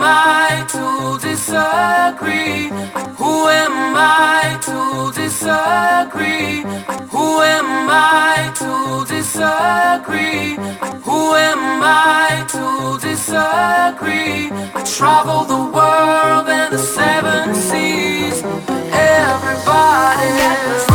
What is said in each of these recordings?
am I to disagree? Who am I to disagree? Who am I to disagree? Who am I to disagree? I travel the world and the seven seas. Everybody.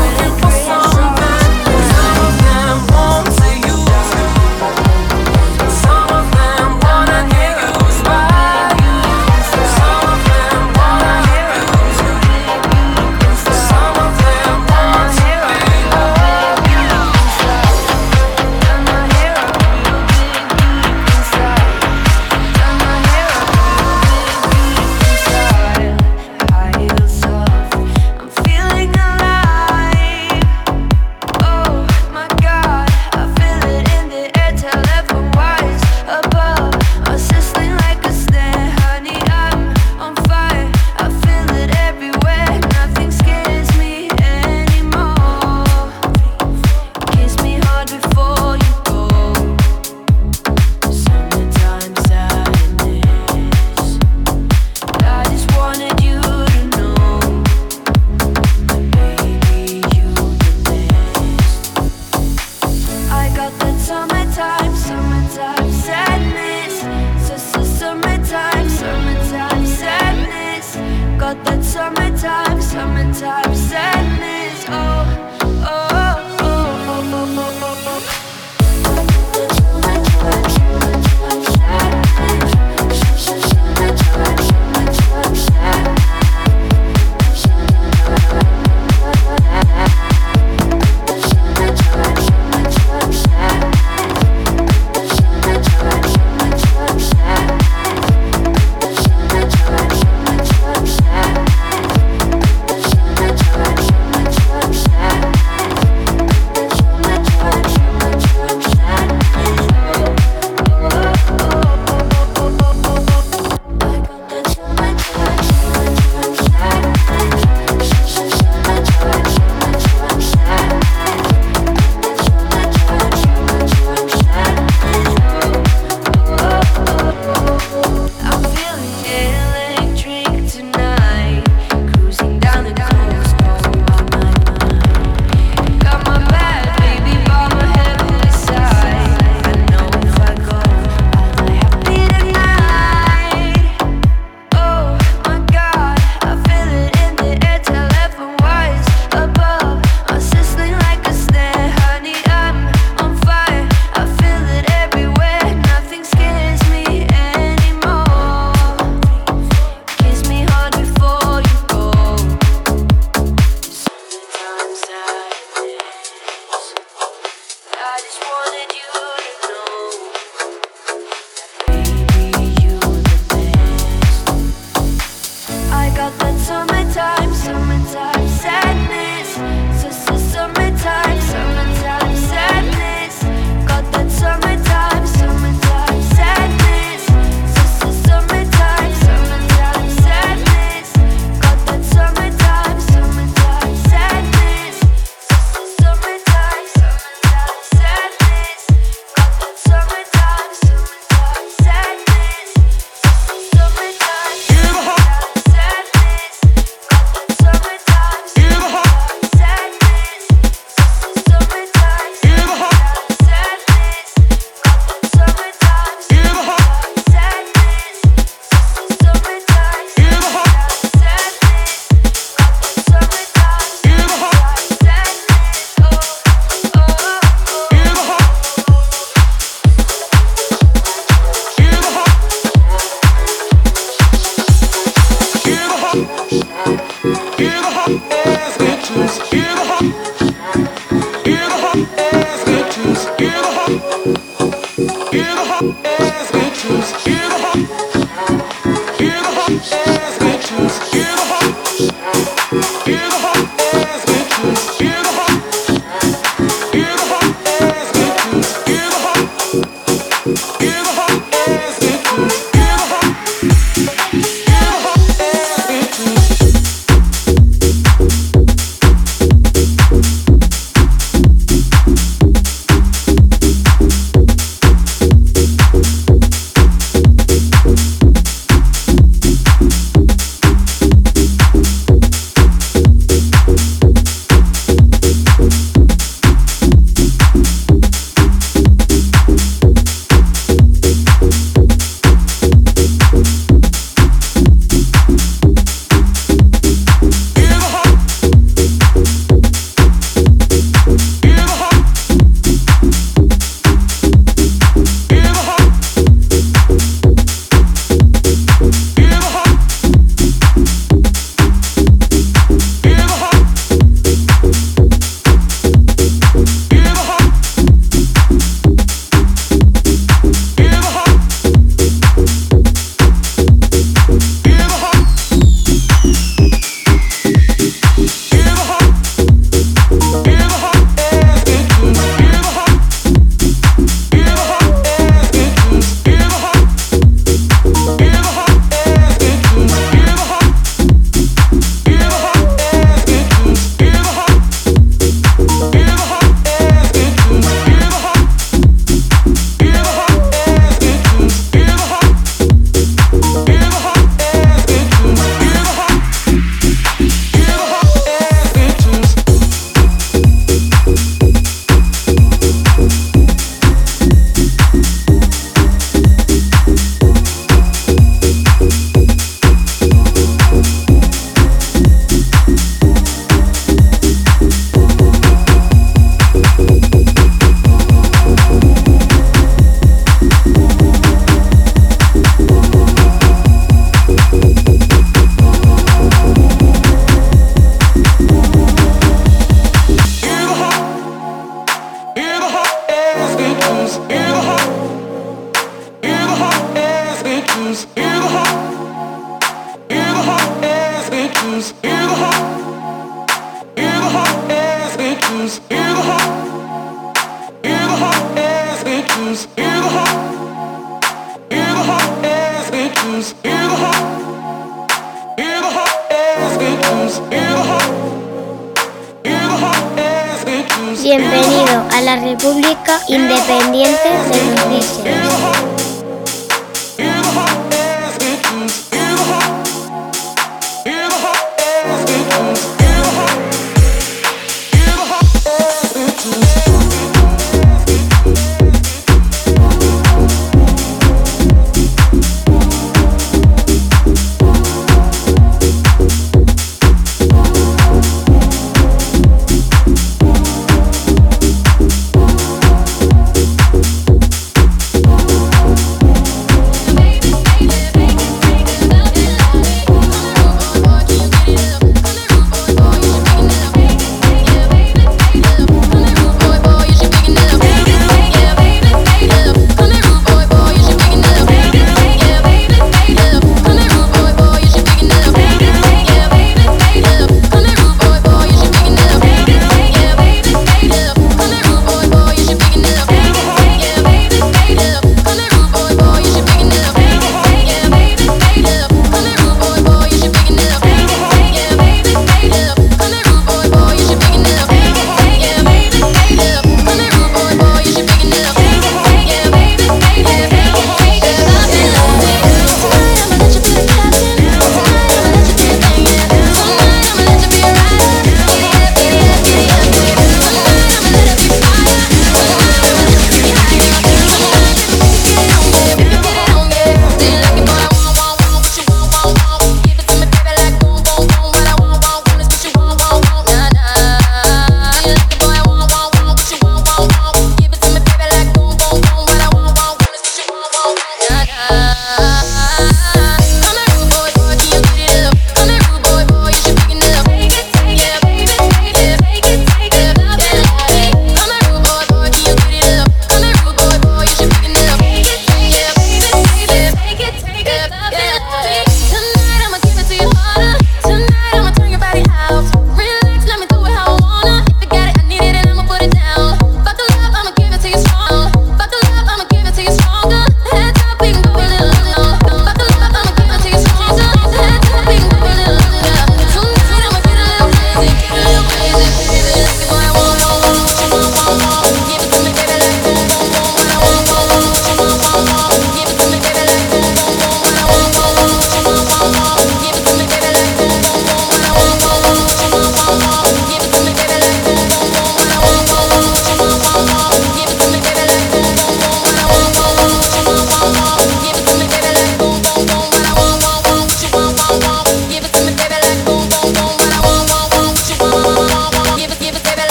Bienvenido a la República Independiente de los Grises.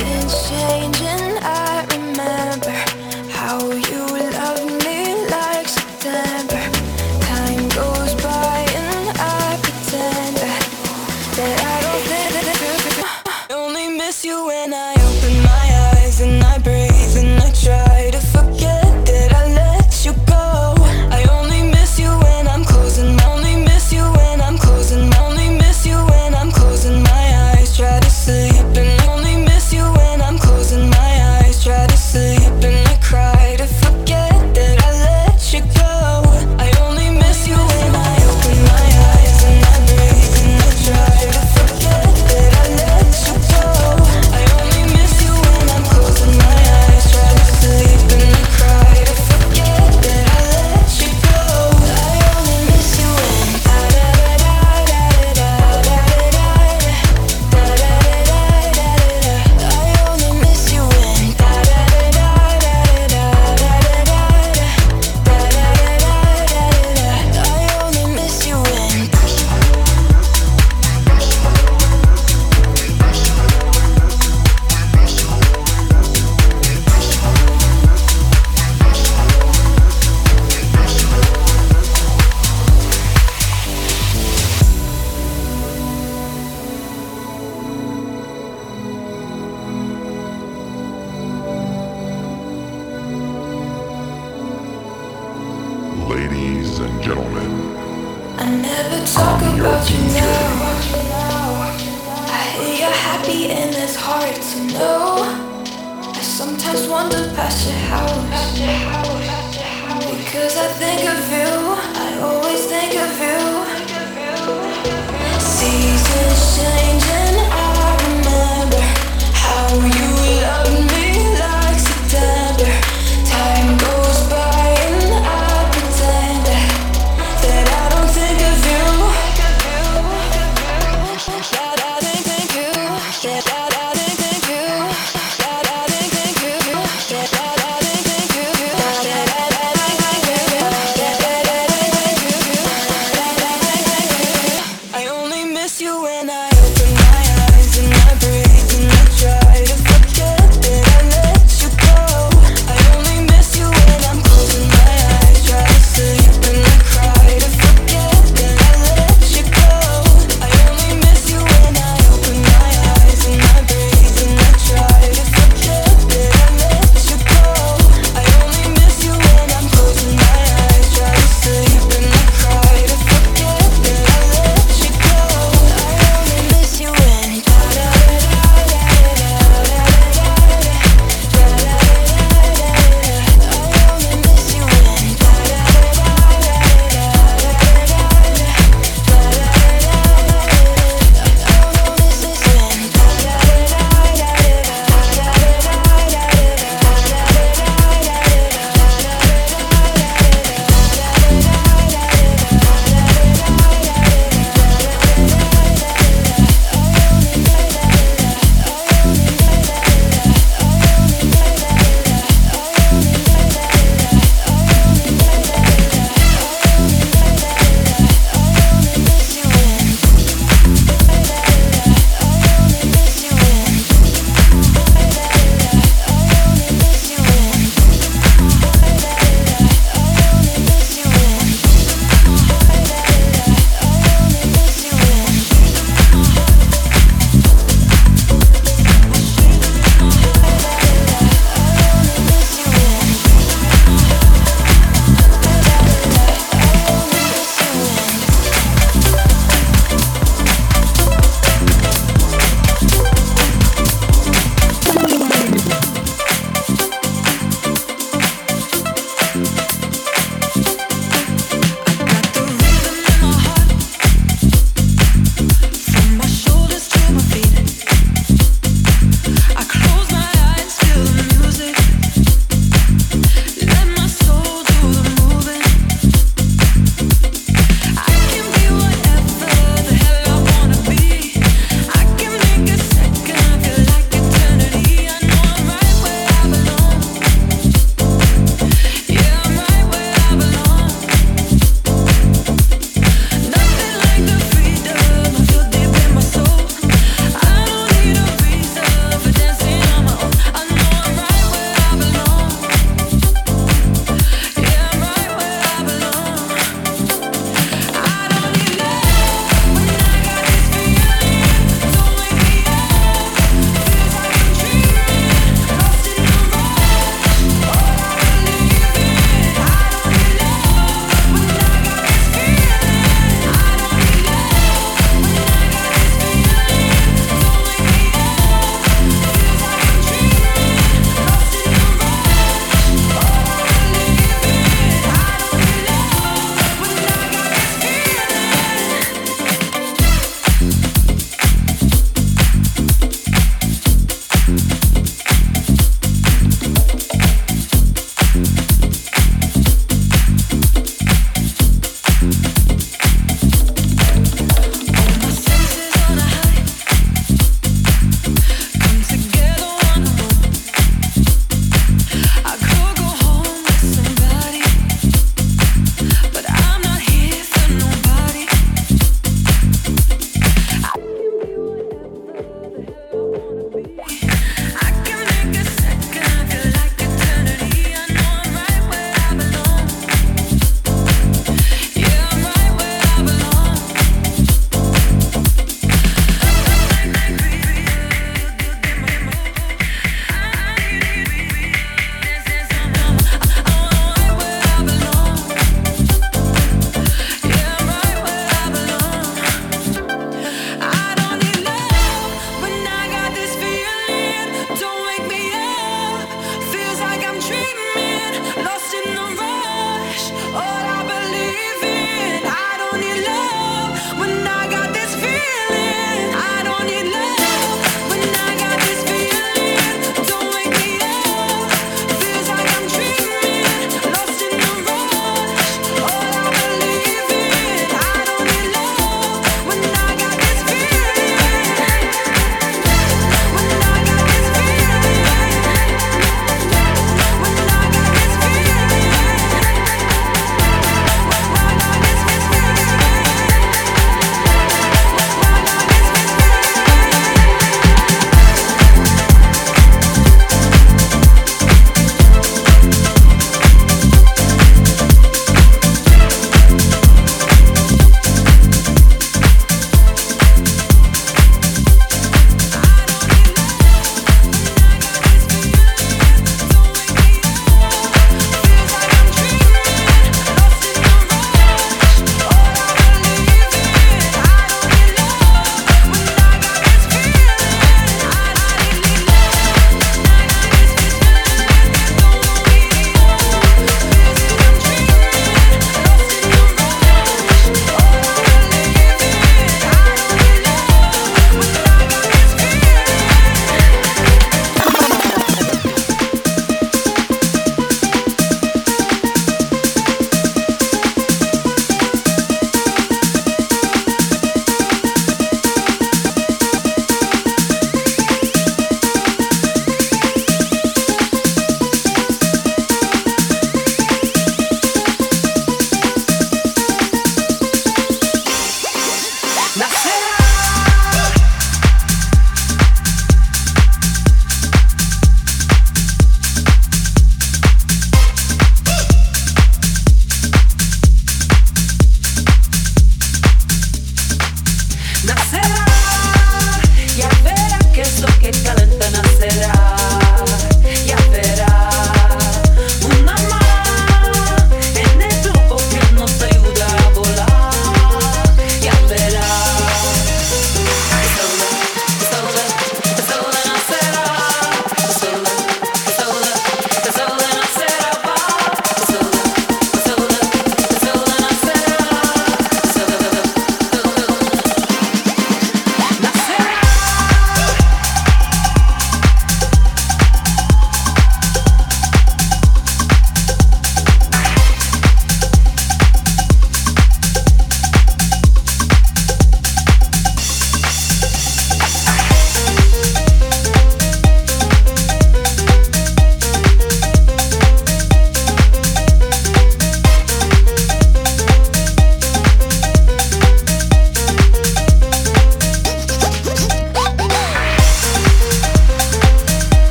nothing's changing. Just wander past your house. Because I think of you, I always think of you. Seasons changing, I remember how you loved me.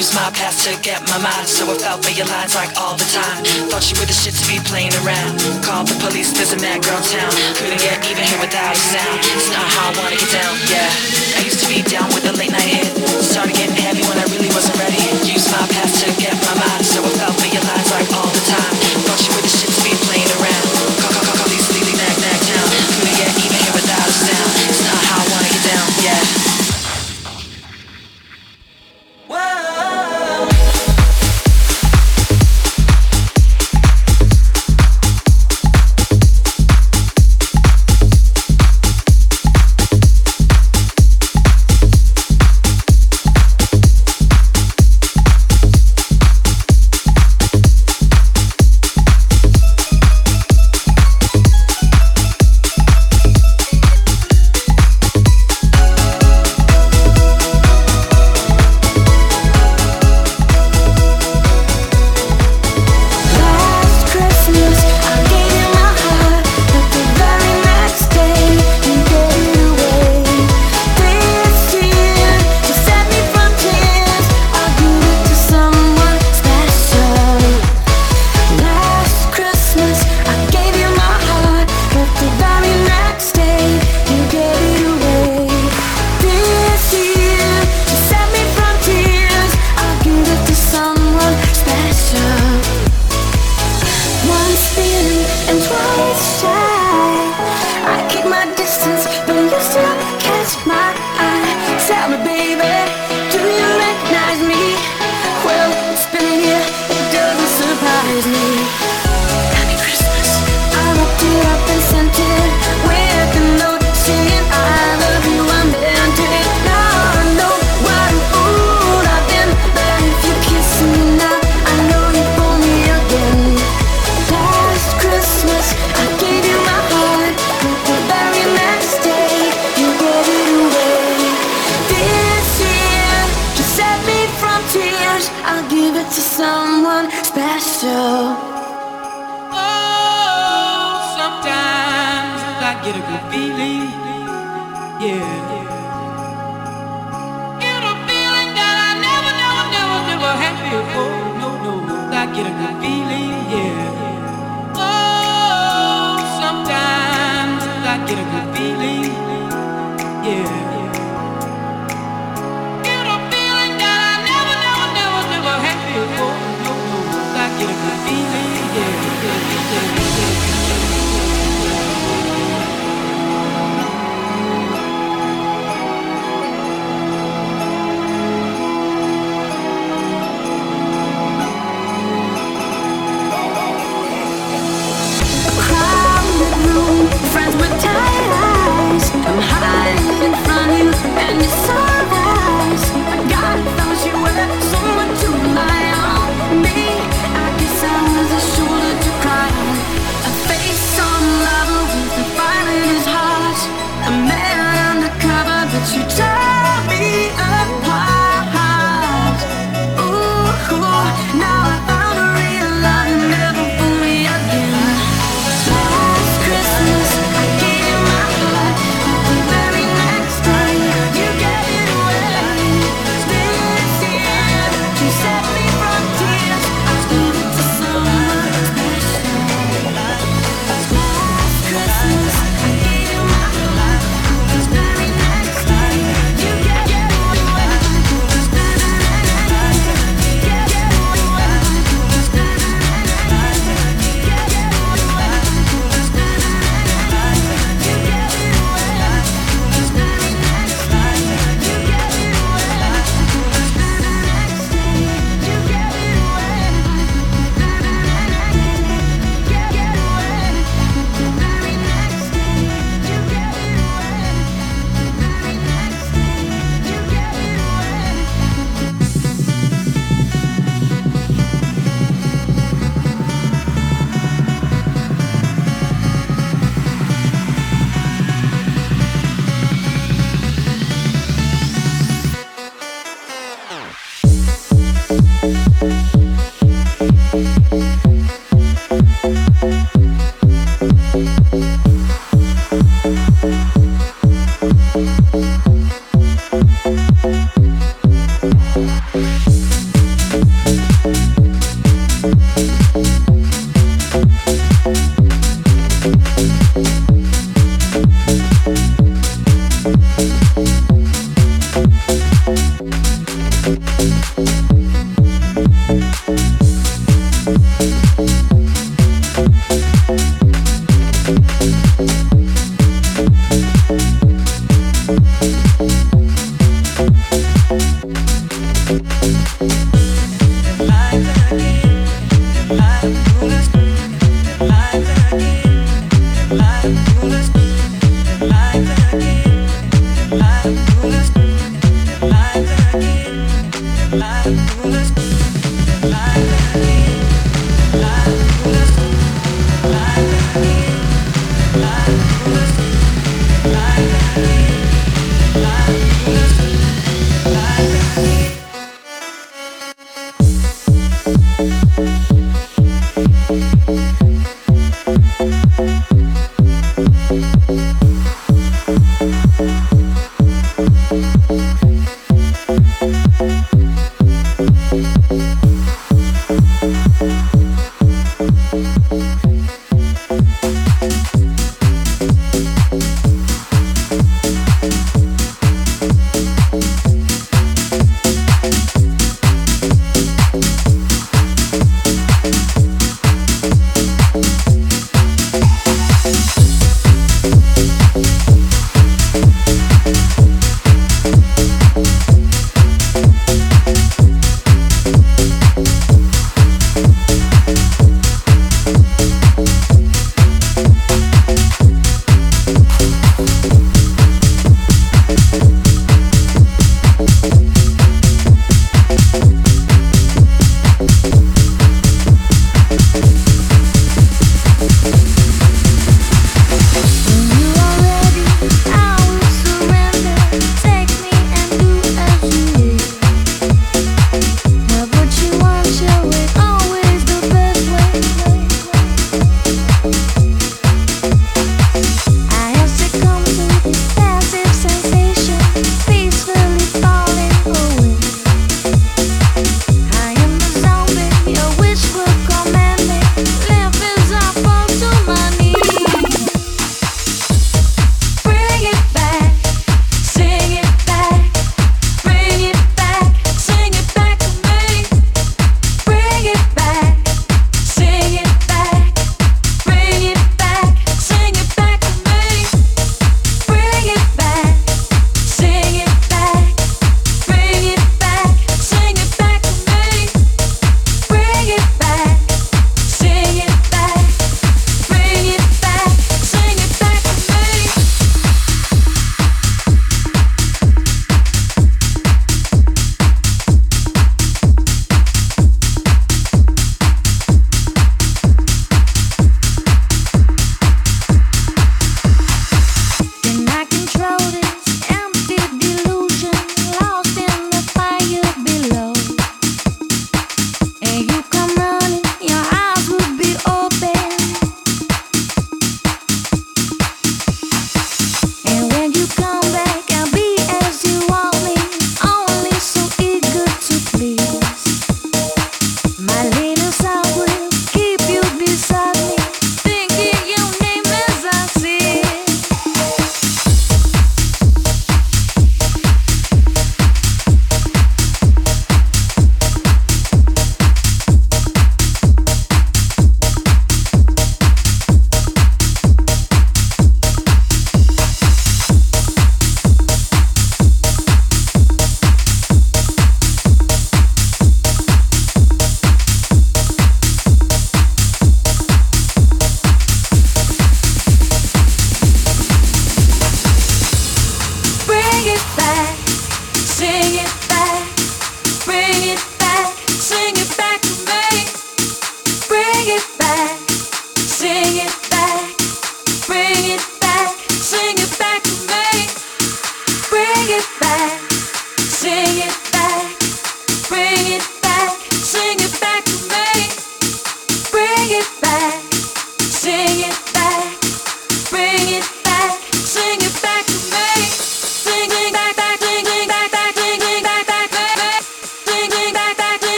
Used my past to get my mind. So I fell for your lines like all the time. Thought you were the shit to be playing around. Called the police, there's a mad girl town. Couldn't get even here without a sound. It's not how I wanna get down, yeah. I used to be down with the late night hit. Started getting heavy when I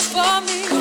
for me.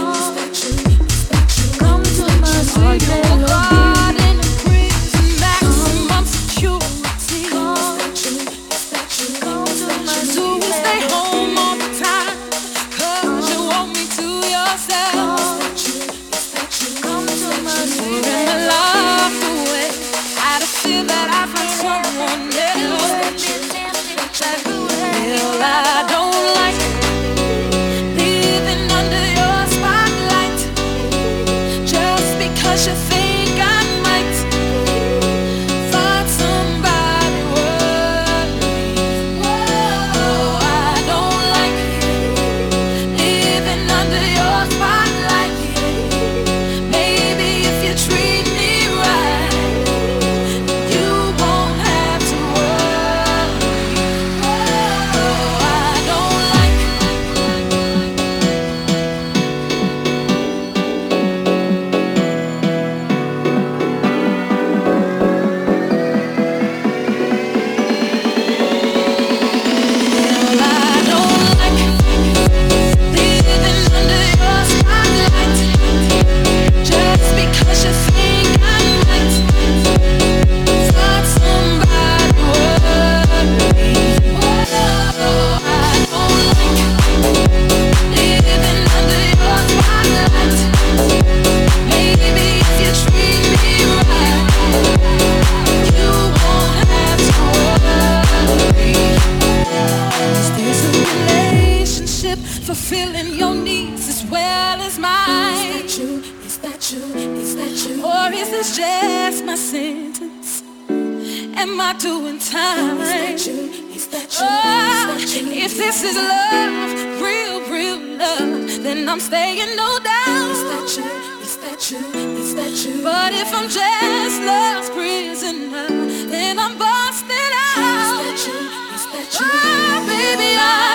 relationship, fulfilling your needs as well as mine. Is that you? Is that you? Is that you? Or is this just my sentence? Am I doing time? Is that you? Is that you? Oh, is that you? if this is love, real, real love, then I'm staying no doubt. Is that you? Is that you? Is that you? But if I'm just love's prisoner, then I'm busted out. Is that you? Is that you? Oh, baby, I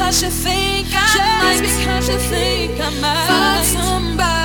because you think I just because you think I might find somebody.